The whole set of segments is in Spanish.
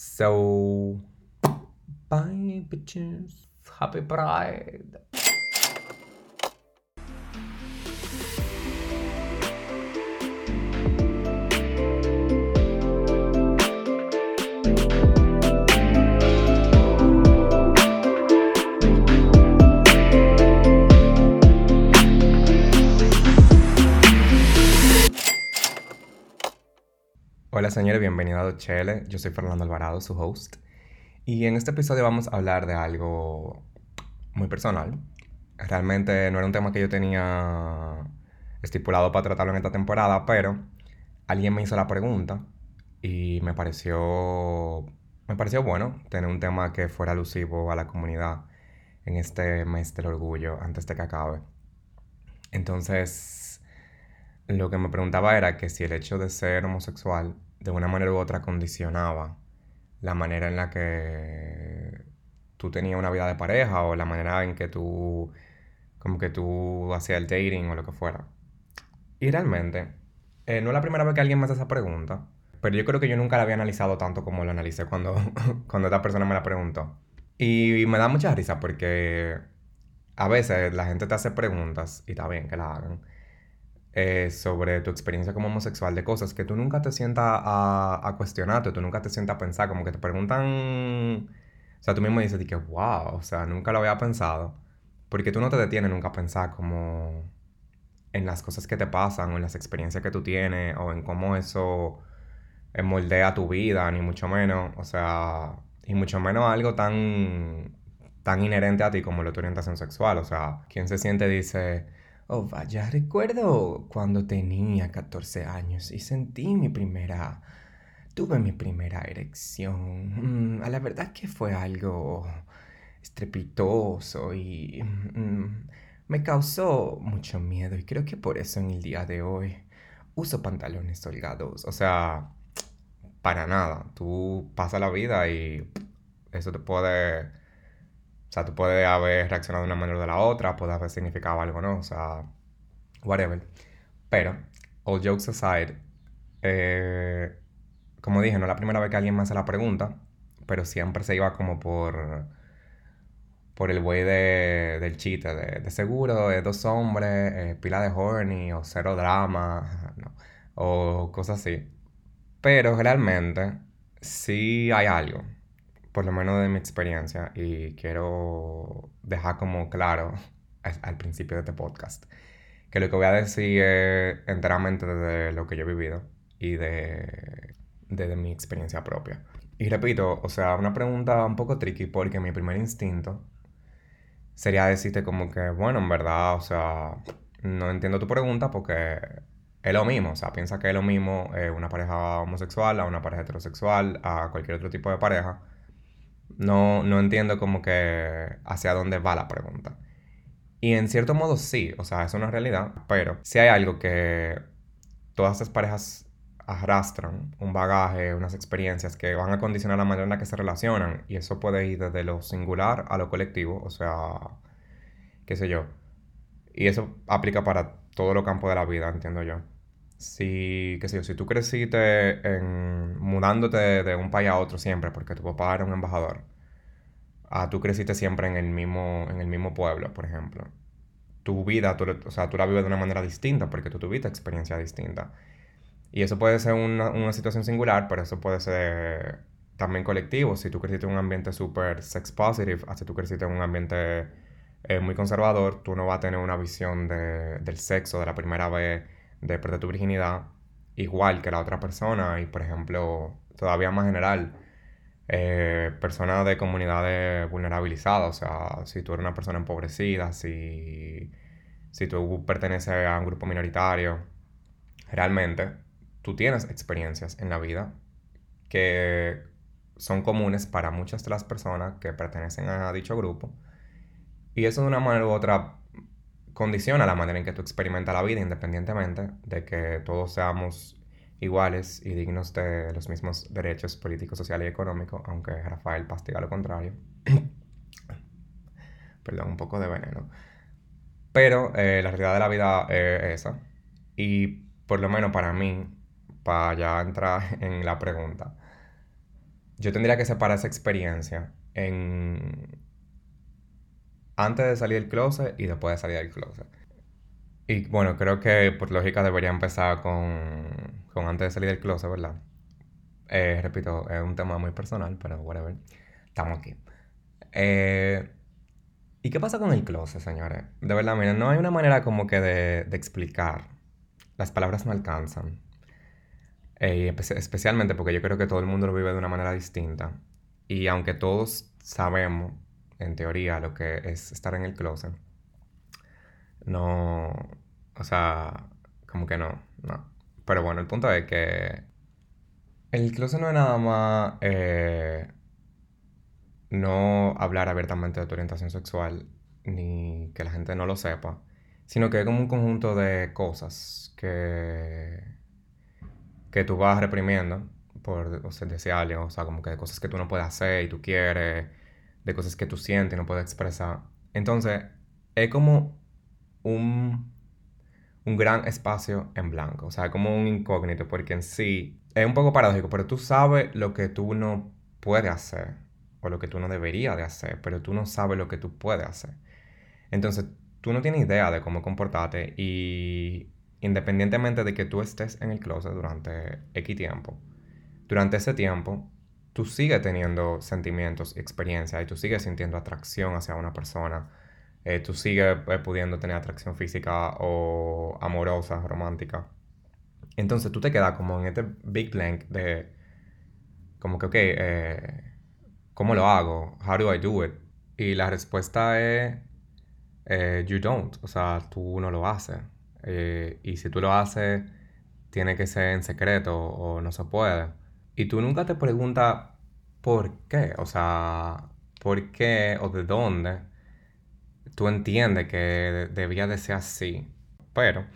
So, bye bitches. Happy Pride. Señores, bienvenidos a Chele. Yo soy Fernando Alvarado, su host. Y en este episodio vamos a hablar de algo muy personal. Realmente no era un tema que yo tenía estipulado para tratarlo en esta temporada, pero alguien me hizo la pregunta y me pareció me pareció bueno tener un tema que fuera alusivo a la comunidad en este mes del orgullo antes de que acabe. Entonces, lo que me preguntaba era que si el hecho de ser homosexual de una manera u otra condicionaba la manera en la que tú tenías una vida de pareja o la manera en que tú como que tú hacías el dating o lo que fuera. Y realmente, eh, no es la primera vez que alguien me hace esa pregunta, pero yo creo que yo nunca la había analizado tanto como lo analicé cuando, cuando esta persona me la preguntó. Y me da mucha risa porque a veces la gente te hace preguntas, y está bien que la hagan, eh, sobre tu experiencia como homosexual, de cosas que tú nunca te sientas a, a, cuestionarte, tú nunca te sientas a pensar, como que te preguntan, o sea, tú mismo dices que, wow, o sea, nunca lo había pensado, porque tú no te detienes nunca a pensar como en las cosas que te pasan, o en las experiencias que tú tienes, o en cómo eso moldea tu vida, ni mucho menos, o sea, y mucho menos algo tan, tan inherente a ti como lo tu orientación sexual, o sea, quien se siente dice Oh, vaya, recuerdo cuando tenía 14 años y sentí mi primera... Tuve mi primera erección. Mm, a la verdad que fue algo estrepitoso y mm, me causó mucho miedo y creo que por eso en el día de hoy uso pantalones holgados. O sea, para nada. Tú pasas la vida y eso te puede o sea, tú puedes haber reaccionado de una manera o de la otra, puede haber significado algo, ¿no? O sea, whatever. Pero, all jokes aside, eh, como dije, no es la primera vez que alguien me hace la pregunta, pero siempre se iba como por por el güey de, del chiste, de, de seguro, de dos hombres, eh, pila de horny o cero drama, no, o cosas así. Pero realmente sí hay algo por lo menos de mi experiencia, y quiero dejar como claro al, principio de este podcast, que lo que voy a decir es enteramente de lo que yo he vivido y de, de, mi experiencia propia. Y repito, o sea, una pregunta un poco tricky porque mi primer instinto sería decirte como que, bueno, en verdad, o sea, no entiendo tu pregunta porque es lo mismo, o sea, piensa que es lo mismo eh, una pareja homosexual a una pareja heterosexual, a cualquier otro tipo de pareja. No, no entiendo como que hacia dónde va la pregunta. Y en cierto modo sí, o sea, es una realidad, pero si hay algo que todas estas parejas arrastran, un bagaje, unas experiencias que van a condicionar la manera en la que se relacionan, y eso puede ir desde lo singular a lo colectivo, o sea, qué sé yo. Y eso aplica para todo lo campo de la vida, entiendo yo. Si, qué sé yo, si tú creciste mudándote de, un país a otro siempre, porque tu papá era un embajador, a tú creciste siempre en el mismo, en el mismo pueblo, por ejemplo. Tu vida, tú, o sea, tú la vives de una manera distinta porque tú tuviste experiencia distinta. Y eso puede ser una, una situación singular, pero eso puede ser también colectivo. Si tú creciste en un ambiente súper sex positive, si tú creciste en un ambiente eh, muy conservador, tú no vas a tener una visión de, del sexo de la primera vez de perder tu virginidad igual que la otra persona y por ejemplo todavía más general eh, personas de comunidades vulnerabilizadas o sea si tú eres una persona empobrecida si, si tú perteneces a un grupo minoritario realmente tú tienes experiencias en la vida que son comunes para muchas de las personas que pertenecen a dicho grupo y eso de una manera u otra condiciona la manera en que tú experimentas la vida, independientemente de que todos seamos iguales y dignos de los mismos derechos políticos, sociales y económicos, aunque Rafael pastiga lo contrario. Perdón, un poco de veneno. Pero eh, la realidad de la vida es esa. Y por lo menos para mí, para ya entrar en la pregunta, yo tendría que separar esa experiencia en antes de salir del closet y después de salir del closet. Y bueno, creo que por lógica debería empezar con, con antes de salir del closet, ¿verdad? Eh, repito, es un tema muy personal, pero whatever. Estamos aquí. Eh, ¿Y qué pasa con el closet, señores? De verdad, miren, no hay una manera como que de, de explicar. Las palabras no alcanzan. Eh, especialmente porque yo creo que todo el mundo lo vive de una manera distinta. Y aunque todos sabemos, en teoría, lo que es estar en el closet, no, o sea, como que no, no. Pero bueno, el punto es que el closet no es nada más eh, no hablar abiertamente de tu orientación sexual, ni que la gente no lo sepa, sino que es como un conjunto de cosas que que tú vas reprimiendo por o sea, o sea, como que cosas que tú no puedes hacer y tú quieres, de cosas que tú sientes y no puedes expresar. Entonces, es como un, un gran espacio en blanco, o sea, como un incógnito, porque en sí es un poco paradójico, pero tú sabes lo que tú no puedes hacer o lo que tú no deberías de hacer, pero tú no sabes lo que tú puedes hacer. Entonces, tú no tienes idea de cómo comportarte y independientemente de que tú estés en el closet durante X tiempo, durante ese tiempo, tú sigues teniendo sentimientos y experiencias y tú sigues sintiendo atracción hacia una persona, eh, tú sigues eh, pudiendo tener atracción física o amorosa, romántica. Entonces tú te quedas como en este big blank de, como que, ok, eh, ¿cómo lo hago? How do I do it? Y la respuesta es, you don't, o sea, tú no lo haces. Eh, y si tú lo haces, tiene que ser en secreto o no se puede. Y tú nunca te preguntas por qué, o sea, por qué o de dónde tú entiendes que debía de ser así. Pero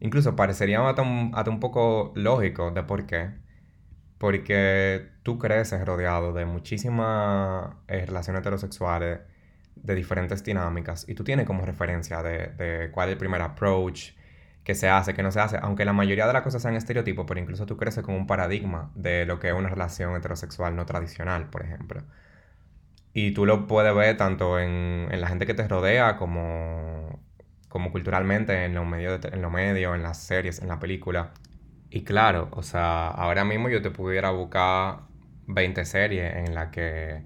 incluso parecería hasta un, un poco lógico de por qué. Porque tú creces rodeado de muchísimas eh, relaciones heterosexuales, de diferentes dinámicas, y tú tienes como referencia de, de cuál es el primer approach, que se hace, que no se hace, aunque la mayoría de las cosas sean estereotipos, pero incluso tú creces con un paradigma de lo que es una relación heterosexual no tradicional, por ejemplo. Y tú lo puedes ver tanto en, la gente que te rodea como, como culturalmente en los medios, en los medios, en las series, en la película. Y claro, o sea, ahora mismo yo te pudiera buscar 20 series en las que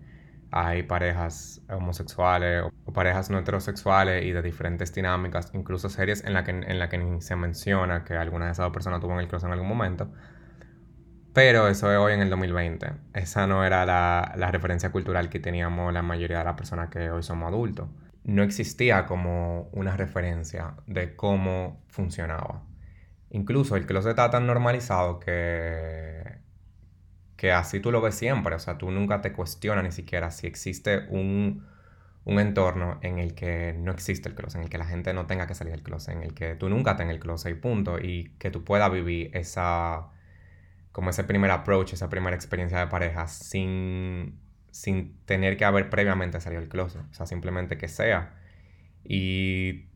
hay parejas homosexuales o parejas no heterosexuales y de diferentes dinámicas, incluso series en las que, en la que ni se menciona que alguna de esas dos personas tuvo en el closet en algún momento. Pero eso es hoy en el 2020. Esa no era la, la referencia cultural que teníamos la mayoría de las personas que hoy somos adultos. No existía como una referencia de cómo funcionaba. Incluso el closet está tan normalizado que que así tú lo ves siempre, o sea, tú nunca te cuestionas ni siquiera si existe un, entorno en el que no existe el closet, en el que la gente no tenga que salir del closet, en el que tú nunca tengas el closet y punto, y que tú puedas vivir esa, como ese primer approach, esa primera experiencia de pareja sin, sin tener que haber previamente salido del closet, o sea, simplemente que sea. Y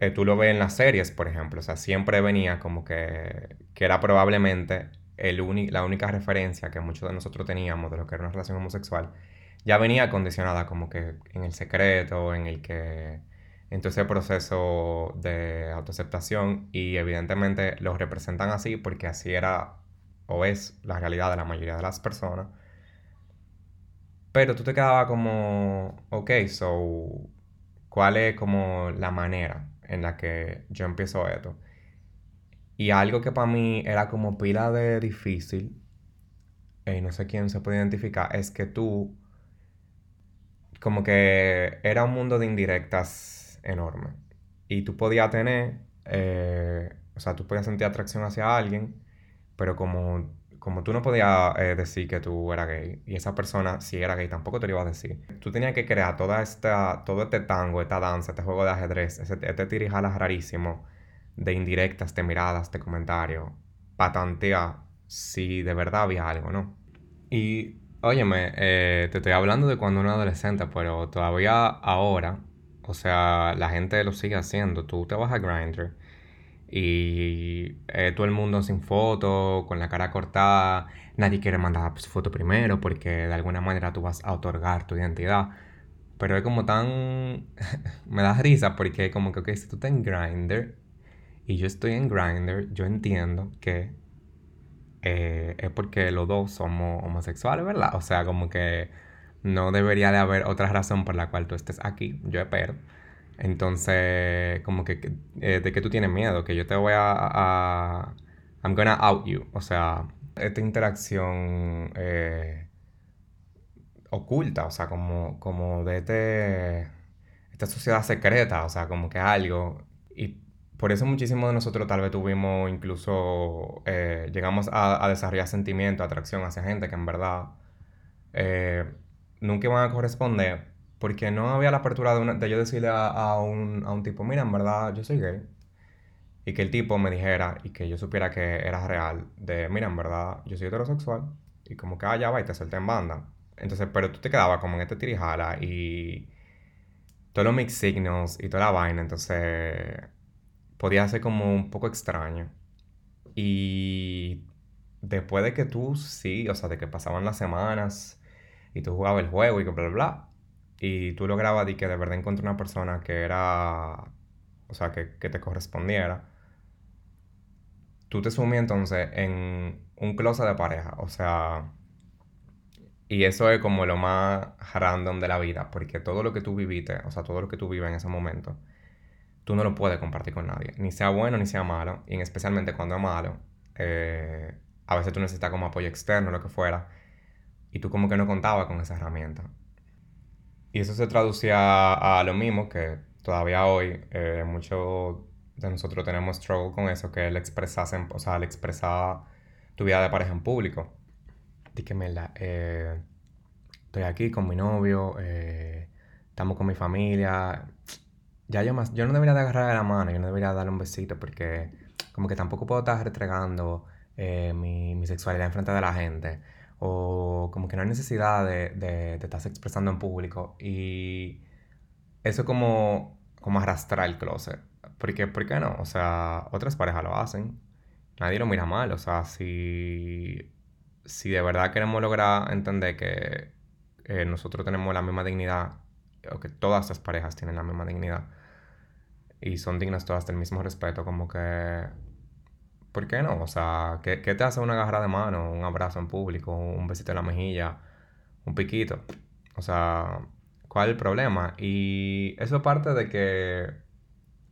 eh, tú lo ves en las series, por ejemplo, o sea, siempre venía como que, que era probablemente la única referencia que muchos de nosotros teníamos de lo que era una relación homosexual, ya venía condicionada como que en el secreto, en el que en todo ese proceso de autoaceptación y evidentemente lo representan así porque así era o es la realidad de la mayoría de las personas. Pero tú te quedabas como, ok, so, ¿cuál es como la manera en la que yo empiezo esto? Y algo que para mí era como pila de difícil, y no sé quién se puede identificar, es que tú, como que era un mundo de indirectas enorme. Y tú podías tener, eh, o sea, tú podías sentir atracción hacia alguien, pero como, como tú no podías eh, decir que tú eras gay, y esa persona, si era gay, tampoco te lo iba a decir, tú tenías que crear toda esta, todo este tango, esta danza, este juego de ajedrez, este tirijalas rarísimo de indirectas, de miradas, de comentarios, patantea si de verdad había algo, ¿no? Y, óyeme, eh, te estoy hablando de cuando era adolescente, pero todavía ahora, o sea, la gente lo sigue haciendo. Tú te vas a Grindr y eh, todo el mundo sin foto, con la cara cortada, nadie quiere mandar su foto primero porque de alguna manera tú vas a otorgar tu identidad. Pero es como tan... me da risa porque como que, si tú estás en Grindr y yo estoy en Grindr, yo entiendo que eh, es porque los dos somos homosexuales, ¿verdad? O sea, como que no debería de haber otra razón por la cual tú estés aquí, yo espero. Entonces, como que, eh, ¿de qué tú tienes miedo? Que yo te voy a. I'm gonna out you. O sea, esta interacción eh, oculta, o sea, como, como de este, esta sociedad secreta, o sea, como que algo. Por eso muchísimos de nosotros tal vez tuvimos incluso, eh, llegamos a, desarrollar sentimiento, atracción hacia gente que en verdad nunca iban a corresponder porque no había la apertura de, de yo decirle a, un, a un tipo, mira, en verdad yo soy gay. Y que el tipo me dijera y que yo supiera que era real, de, mira, en verdad yo soy heterosexual. Y como que, ah, ya va y te solté en banda. Entonces, pero tú te quedabas como en este tirijala y todos los mix signals y toda la vaina. Entonces, podía ser como un poco extraño. Y después de que tú, sí, o sea, de que pasaban las semanas y tú jugabas el juego y que bla, bla, bla y tú lograbas y que de verdad encontré una persona que era, o sea, que, te correspondiera, tú te sumí entonces en un closet de pareja, o sea, y eso es como lo más random de la vida, porque todo lo que tú viviste, o sea, todo lo que tú vives en ese momento, tú no lo puedes compartir con nadie, ni sea bueno ni sea malo, y especialmente cuando es malo, eh, a veces tú necesitas como apoyo externo, lo que fuera, y tú como que no contabas con esa herramienta. Y eso se traducía a lo mismo que todavía hoy eh, muchos de nosotros tenemos struggle con eso, que el expresar, o sea, el expresar tu vida de pareja en público. La eh, estoy aquí con mi novio, eh, estamos con mi familia. Ya yo más, yo no debería de agarrar la mano, yo no debería darle un besito porque como que tampoco puedo estar retregando eh, mi, mi sexualidad en frente de la gente o como que no hay necesidad de, de, de expresando en público y eso como, como arrastrar el closet. Porque, ¿Por qué no? O sea, otras parejas lo hacen. Nadie lo mira mal. O sea, si, si de verdad queremos lograr entender que eh, nosotros tenemos la misma dignidad, o que todas las parejas tienen la misma dignidad, y son dignas todas del mismo respeto, como que ¿por qué no? O sea, ¿qué, te hace una agarra de mano, un abrazo en público, un besito en la mejilla, un piquito? O sea, ¿cuál es el problema? Y eso es parte de que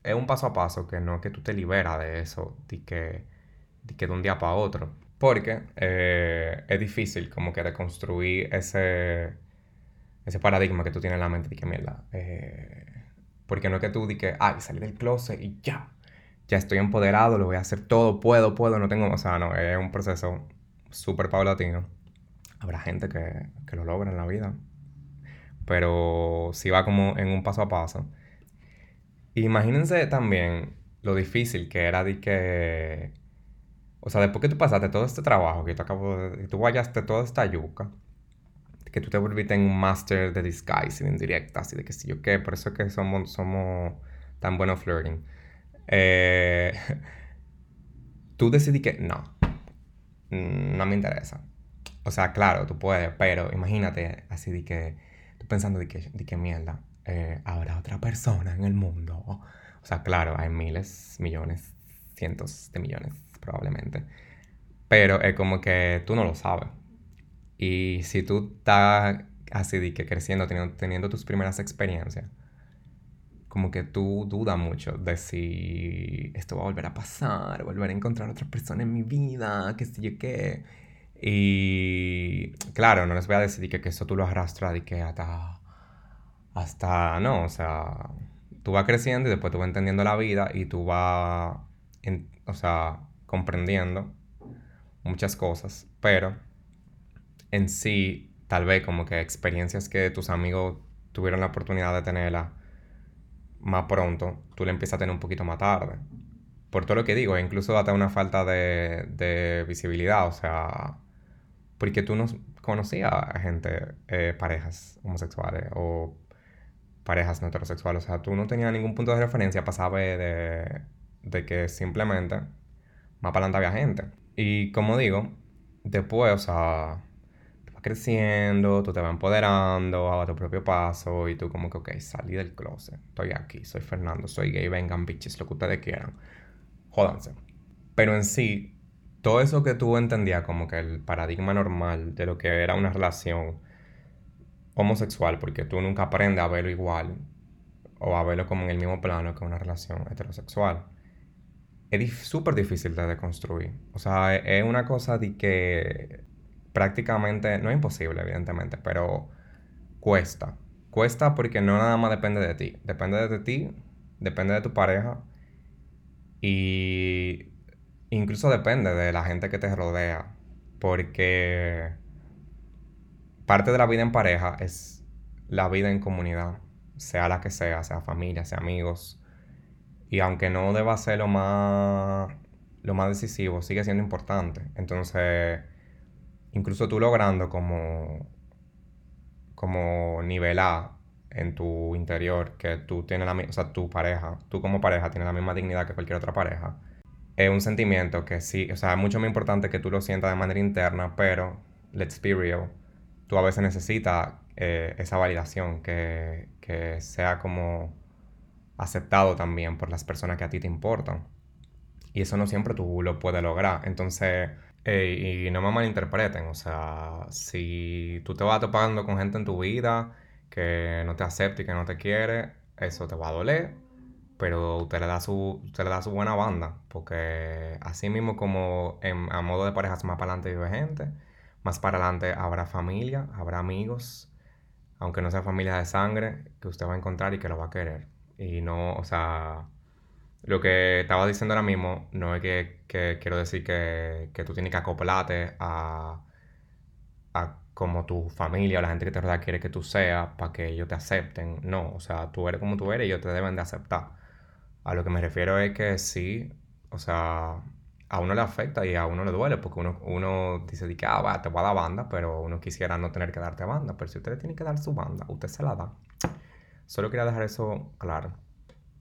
es un paso a paso, que no es que tú te liberas de eso, de que de, que de un día para otro. Porque eh, es difícil como que reconstruir ese, ese paradigma que tú tienes en la mente de que mierda. Eh, porque no es que tú di que, ay, salí del closet y ya ya estoy empoderado, lo voy a hacer todo, puedo, puedo, no tengo, o sea, no, es un proceso súper paulatino. Habrá gente que, que lo logra en la vida, pero si va como en un paso a paso. Imagínense también lo difícil que era de que, o sea, después que tú pasaste todo este trabajo, que tú acabo de, tú vayaste toda esta yuca, que tú te volviste en un máster de disguise, en indirectas y de que si yo qué, por eso es que somos, somos tan buenos flirting eh, tú decidí que no, no me interesa. O sea, claro, tú puedes, pero imagínate así de que, tú pensando de que, de que mierda, eh, habrá otra persona en el mundo. O sea, claro, hay miles, millones, cientos de millones probablemente. Pero es como que tú no lo sabes. Y si tú estás así de que creciendo, teniendo, teniendo tus primeras experiencias, como que tú dudas mucho de si esto va a volver a pasar, volver a encontrar otra persona en mi vida, qué sé yo qué. Y claro, no les voy a decir que, que eso tú lo arrastras y que hasta, hasta, no, o sea, tú vas creciendo y después tú vas entendiendo la vida y tú vas, o sea, comprendiendo muchas cosas, pero en sí, tal vez como que experiencias que tus amigos tuvieron la oportunidad de tenerla más pronto, tú le empiezas a tener un poquito más tarde. Por todo lo que digo, incluso date una falta de, de visibilidad, o sea, porque tú no conocías a gente, eh, parejas homosexuales o parejas heterosexuales, o sea, tú no tenías ningún punto de referencia para saber de, de que simplemente más para adelante había gente. Y como digo, después, o sea, creciendo, tú te vas empoderando a tu propio paso y tú como que, ok, salí del closet, estoy aquí, soy Fernando, soy gay, vengan bitches, lo que ustedes quieran, jódanse. Pero en sí, todo eso que tú entendías como que el paradigma normal de lo que era una relación homosexual, porque tú nunca aprendes a verlo igual o a verlo como en el mismo plano que una relación heterosexual es súper difícil de deconstruir. O sea, es una cosa de que prácticamente, no es imposible, evidentemente, pero cuesta. Cuesta porque no nada más depende de ti. Depende de ti, depende de tu pareja y incluso depende de la gente que te rodea. Porque parte de la vida en pareja es la vida en comunidad, sea la que sea, sea familia, sea amigos, y aunque no deba ser lo más, lo más decisivo, sigue siendo importante. Entonces, incluso tú logrando como, como nivelar en tu interior que tú tienes la o sea, tu pareja, tú como pareja tienes la misma dignidad que cualquier otra pareja. Es un sentimiento que sí, o sea, es mucho más importante que tú lo sientas de manera interna, pero, let's be real, tú a veces necesitas eh, esa validación, que, que sea como aceptado también por las personas que a ti te importan. Y eso no siempre tú lo puedes lograr. Entonces, y no me malinterpreten, o sea, si tú te vas topando con gente en tu vida que no te acepta y que no te quiere, eso te va a doler, pero usted le da su, usted le da su buena banda, porque así mismo como en, a modo de parejas más para adelante vive gente, más para adelante habrá familia, habrá amigos, aunque no sea familia de sangre, que usted va a encontrar y que lo va a querer. Y no, o sea, lo que estaba diciendo ahora mismo no es que, quiero decir que, tú tienes que acoplarte a, a como tu familia o la gente que te rodea quiere que tú seas para que ellos te acepten. No, o sea, tú eres como tú eres y ellos te deben de aceptar. A lo que me refiero es que sí, o sea, a uno le afecta y a uno le duele porque uno, uno dice que ah, va, te va a dar banda, pero uno quisiera no tener que darte banda. Pero si usted tiene que dar su banda, usted se la da. Solo quería dejar eso claro.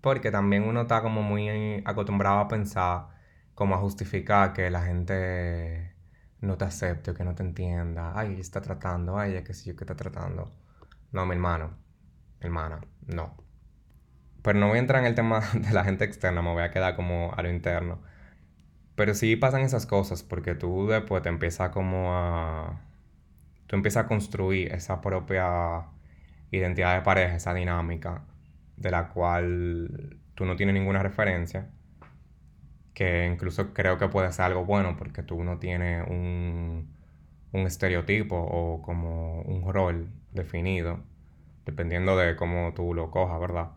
Porque también uno está como muy acostumbrado a pensar, como a justificar que la gente no te acepte o que no te entienda. Ay, ella está tratando, ay, ella que sí, que está tratando. No, mi hermano, hermana, no. Pero no voy a entrar en el tema de la gente externa, me voy a quedar como a lo interno. Pero sí pasan esas cosas porque tú después te empiezas como a... Tú empiezas a construir esa propia identidad de pareja, esa dinámica de la cual tú no tienes ninguna referencia, que incluso creo que puede ser algo bueno porque tú no tienes un, un estereotipo o como un rol definido, dependiendo de cómo tú lo cojas, ¿verdad?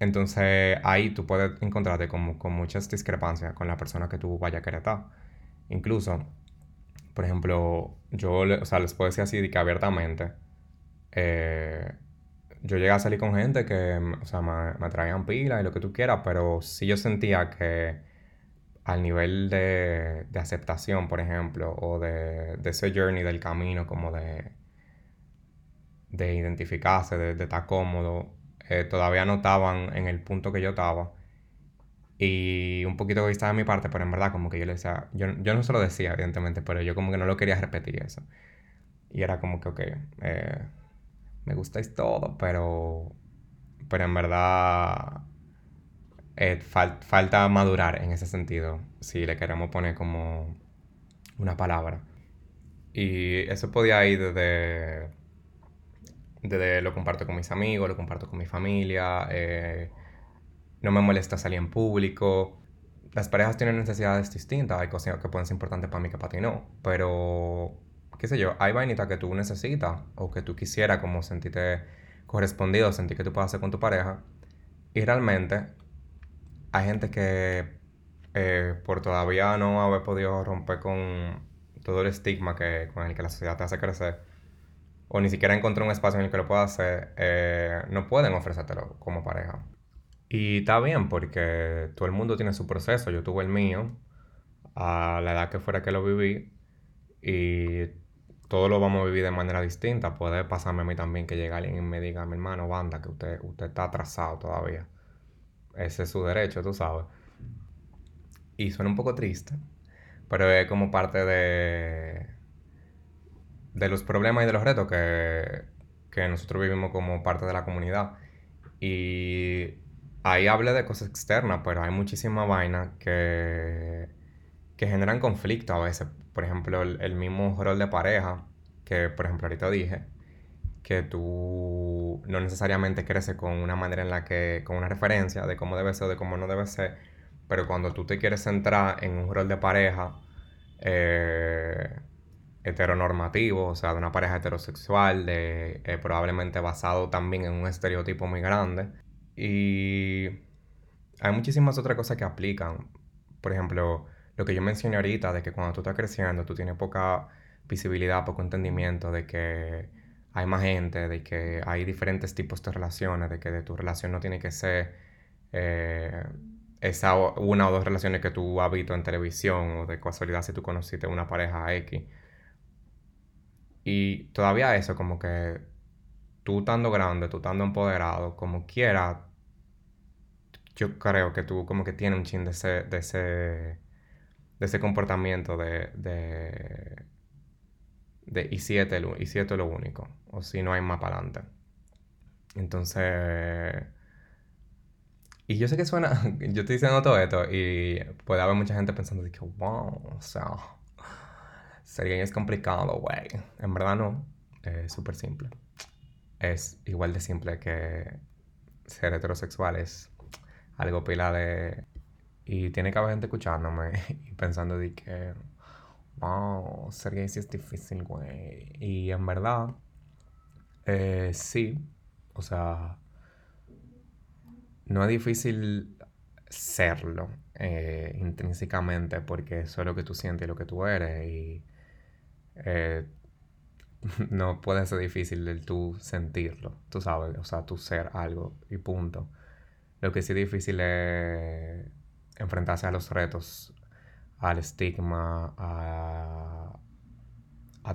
Entonces ahí tú puedes encontrarte como, con muchas discrepancias con la persona que tú vayas a querer estar. Incluso, por ejemplo, yo o sea, les puedo decir así abiertamente, eh, yo llegué a salir con gente que, o sea, me, me traían pilas y lo que tú quieras, pero sí yo sentía que al nivel de, de aceptación, por ejemplo, o de, de, ese journey del camino, como de, de identificarse, de, estar cómodo, eh, todavía no estaban en el punto que yo estaba. Y un poquito egoísta de mi parte, pero en verdad como que yo le decía, yo, yo no se lo decía, evidentemente, pero yo como que no lo quería repetir eso. Y era como que, ok, eh, me gustáis todo, pero, pero en verdad eh, falta madurar en ese sentido, si le queremos poner como una palabra. Y eso podía ir desde, desde lo comparto con mis amigos, lo comparto con mi familia, eh, no me molesta salir en público. Las parejas tienen necesidades distintas, hay cosas que pueden ser importantes para mí que para ti no, pero qué sé yo, hay vainitas que tú necesitas o que tú quisieras como sentirte correspondido, sentir que tú puedes hacer con tu pareja. Y realmente hay gente que eh, por todavía no haber podido romper con todo el estigma que, con el que la sociedad te hace crecer, o ni siquiera encontrar un espacio en el que lo pueda hacer, eh, no pueden ofrecértelo como pareja. Y está bien porque todo el mundo tiene su proceso. Yo tuve el mío a la edad que fuera que lo viví y todos lo vamos a vivir de manera distinta. Puede pasarme a mí también que llegue alguien y me diga, mi hermano, banda, que usted, usted está atrasado todavía. Ese es su derecho, tú sabes. Y suena un poco triste, pero es como parte de, de los problemas y de los retos que, que nosotros vivimos como parte de la comunidad. Y ahí hablé de cosas externas, pero hay muchísima vaina que, que generan conflicto a veces. Por ejemplo, el, el mismo rol de pareja, que por ejemplo ahorita dije, que tú no necesariamente creces con una manera en la que, con una referencia de cómo debe ser o de cómo no debe ser, pero cuando tú te quieres centrar en un rol de pareja eh, heteronormativo, o sea, de una pareja heterosexual, de, eh, probablemente basado también en un estereotipo muy grande, y hay muchísimas otras cosas que aplican. Por ejemplo, lo que yo mencioné ahorita, de que cuando tú estás creciendo, tú tienes poca visibilidad, poco entendimiento de que hay más gente, de que hay diferentes tipos de relaciones, de que de tu relación no tiene que ser eh, esa una o dos relaciones que tú has visto en televisión o de casualidad si tú conociste una pareja X. Y todavía eso, como que tú estando grande, tú estando empoderado, como quiera, yo creo que tú como que tienes un chin de ese, de ese, de ese comportamiento de, de de y si este, y si esto es lo único, o si no hay más para adelante. Entonces, y yo sé que suena, yo estoy diciendo todo esto y puede haber mucha gente pensando de que, wow, o sea, sería es complicado, güey. En verdad no, es súper simple. Es igual de simple que ser heterosexual es algo pila de... Y tiene que haber gente escuchándome y pensando de que wow, ser gay sí es difícil, güey. Y en verdad, eh, sí, o sea, no es difícil serlo eh, intrínsecamente porque eso es lo que tú sientes y lo que tú eres y eh, no puede ser difícil el tú sentirlo, tú sabes, o sea, tú ser algo y punto. Lo que sí es difícil es enfrentarse a los retos al estigma, a,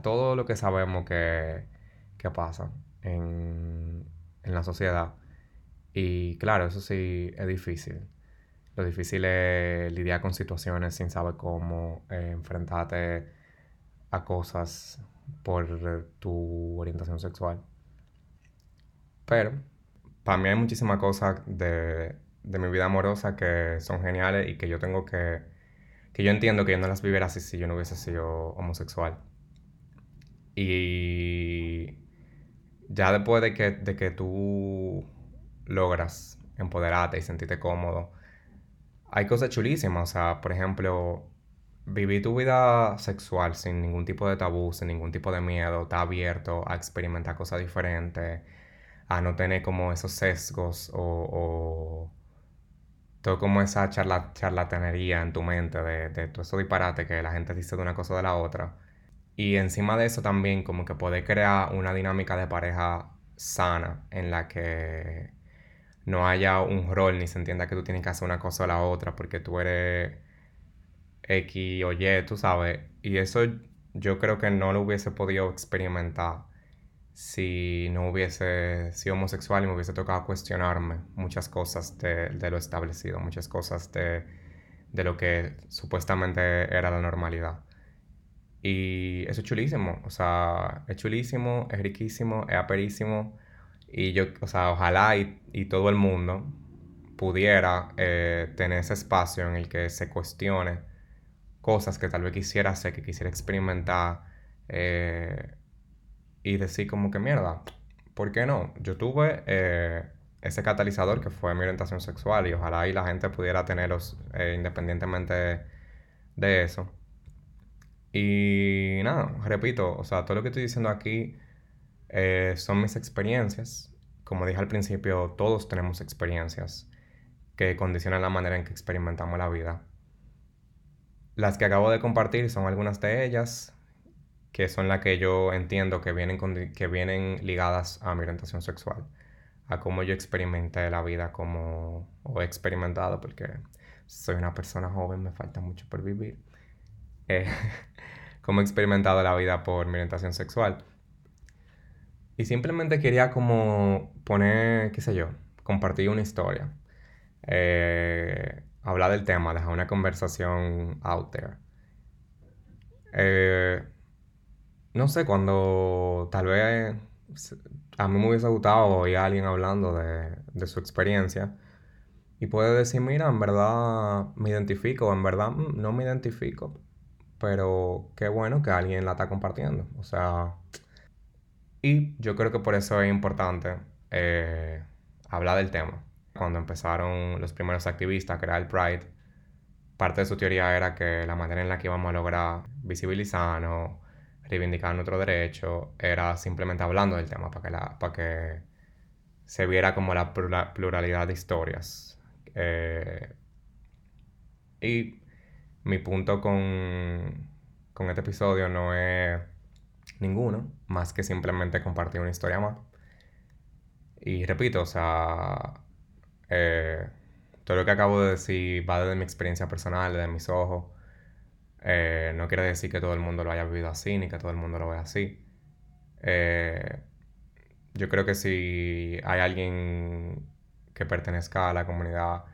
todo lo que sabemos que, pasa en, la sociedad. Y claro, eso sí es difícil. Lo difícil es lidiar con situaciones sin saber cómo eh, enfrentarte a cosas por tu orientación sexual. Pero para mí hay muchísimas cosas de, de mi vida amorosa que son geniales y que yo tengo que que yo entiendo que yo no las viviera así si yo no hubiese sido homosexual. Y ya después de que, de que tú logras empoderarte y sentirte cómodo, hay cosas chulísimas. O sea, por ejemplo, vivir tu vida sexual sin ningún tipo de tabú, sin ningún tipo de miedo, está abierto a experimentar cosas diferentes, a no tener como esos sesgos o todo como esa charla, charlatanería en tu mente de, de todo eso disparate que la gente dice de una cosa o de la otra. Y encima de eso también como que puede crear una dinámica de pareja sana en la que no haya un rol ni se entienda que tú tienes que hacer una cosa o la otra porque tú eres X o Y, tú sabes. Y eso yo creo que no lo hubiese podido experimentar si no hubiese sido homosexual y me hubiese tocado cuestionarme muchas cosas de, lo establecido, muchas cosas de, lo que supuestamente era la normalidad. Y eso es chulísimo, o sea, es chulísimo, es riquísimo, es aperísimo. Y yo, o sea, ojalá y, todo el mundo pudiera eh, tener ese espacio en el que se cuestione cosas que tal vez quisiera hacer, que quisiera experimentar. Eh, y decir como que mierda, ¿por qué no? Yo tuve eh, ese catalizador que fue mi orientación sexual y ojalá y la gente pudiera tenerlos eh, independientemente de eso. Y nada, repito, o sea, todo lo que estoy diciendo aquí eh, son mis experiencias. Como dije al principio, todos tenemos experiencias que condicionan la manera en que experimentamos la vida. Las que acabo de compartir son algunas de ellas que son las que yo entiendo que vienen, que vienen ligadas a mi orientación sexual, a cómo yo experimenté la vida como, o he experimentado, porque soy una persona joven, me falta mucho por vivir, eh, cómo he experimentado la vida por mi orientación sexual. Y simplemente quería como poner, qué sé yo, compartir una historia. Eh, hablar del tema, dejar una conversación out there. Eh, no sé, cuando tal vez a mí me hubiese gustado oír a alguien hablando de, su experiencia y puede decir, mira, en verdad me identifico, en verdad mm, no me identifico, pero qué bueno que alguien la está compartiendo. O sea, y yo creo que por eso es importante eh, hablar del tema. Cuando empezaron los primeros activistas a crear el Pride, parte de su teoría era que la manera en la que íbamos a lograr visibilizarnos, reivindicar nuestro derecho, era simplemente hablando del tema para que, la, para que se viera como la pluralidad de historias. Eh, y mi punto con, con este episodio no es ninguno, más que simplemente compartir una historia más. Y repito, o sea, eh, todo lo que acabo de decir va desde mi experiencia personal, desde mis ojos. Eh, no quiere decir que todo el mundo lo haya vivido así, ni que todo el mundo lo vea así. Eh, yo creo que si hay alguien que pertenezca a la comunidad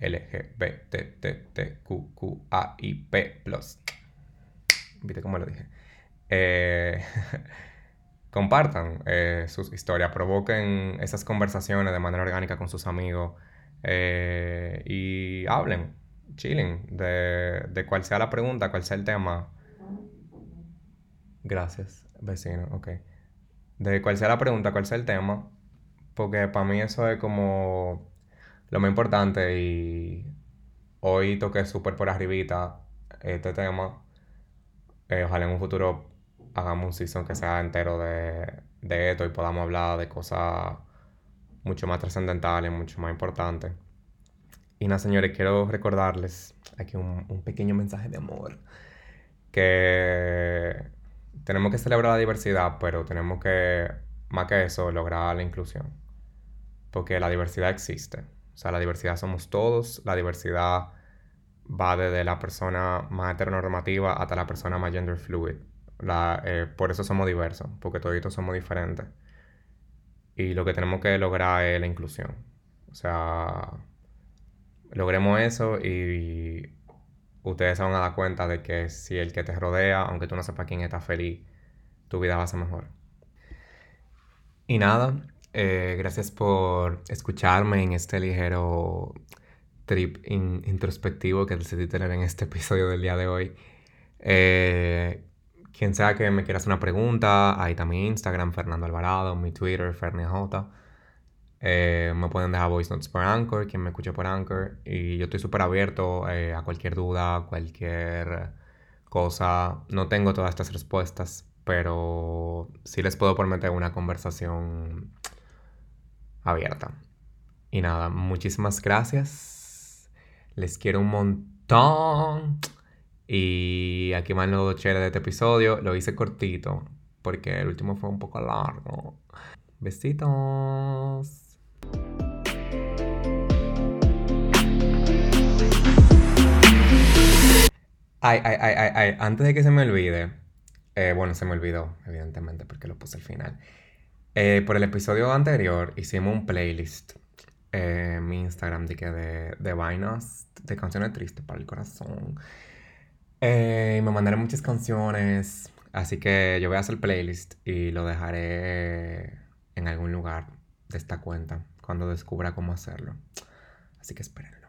LGBTTQQAIP+, ¿viste cómo lo dije? Eh, compartan sus historias, provoquen esas conversaciones de manera orgánica con sus amigos y hablen, chillen de, de cuál sea la pregunta, cuál sea el tema. Gracias, vecino, ok. De cuál sea la pregunta, cuál sea el tema, porque para mí eso es como lo más importante y hoy toqué súper por arribita este tema. ojalá en un futuro hagamos un season que sea entero de, de esto y podamos hablar de cosas mucho más trascendentales, mucho más importantes. Y nada, señores, quiero recordarles aquí un, un pequeño mensaje de amor. Que tenemos que celebrar la diversidad, pero tenemos que, más que eso, lograr la inclusión. Porque la diversidad existe. O sea, la diversidad somos todos. La diversidad va desde la persona más heteronormativa hasta la persona más gender fluid. La, eh, por eso somos diversos, porque todos somos diferentes. Y lo que tenemos que lograr es la inclusión. O sea, logremos eso y ustedes se van a dar cuenta de que si el que te rodea, aunque tú no sepas quién está feliz, tu vida va a ser mejor. Y nada, eh, gracias por escucharme en este ligero trip introspectivo que decidí tener en este episodio del día de hoy. Eh, quien sea que me quiera hacer una pregunta, ahí está mi Instagram, Fernando Alvarado, mi Twitter, FerniJ. Eh, me pueden dejar voice notes por Anchor, quien me escuche por Anchor. Y yo estoy súper abierto eh, a cualquier duda, cualquier cosa. No tengo todas estas respuestas, pero sí les puedo prometer una conversación abierta. Y nada, muchísimas gracias. Les quiero un montón. Y aquí van los dos de este episodio. Lo hice cortito porque el último fue un poco largo. Besitos. Ay, ay, ay, ay, ay, antes de que se me olvide, eh, bueno, se me olvidó, evidentemente, porque lo puse al final. Eh, por el episodio anterior hicimos un playlist en mi Instagram de, de, vainas, de canciones tristes para el corazón. Eh, me mandaré muchas canciones, así que yo voy a hacer playlist y lo dejaré en algún lugar de esta cuenta cuando descubra cómo hacerlo. Así que esperen.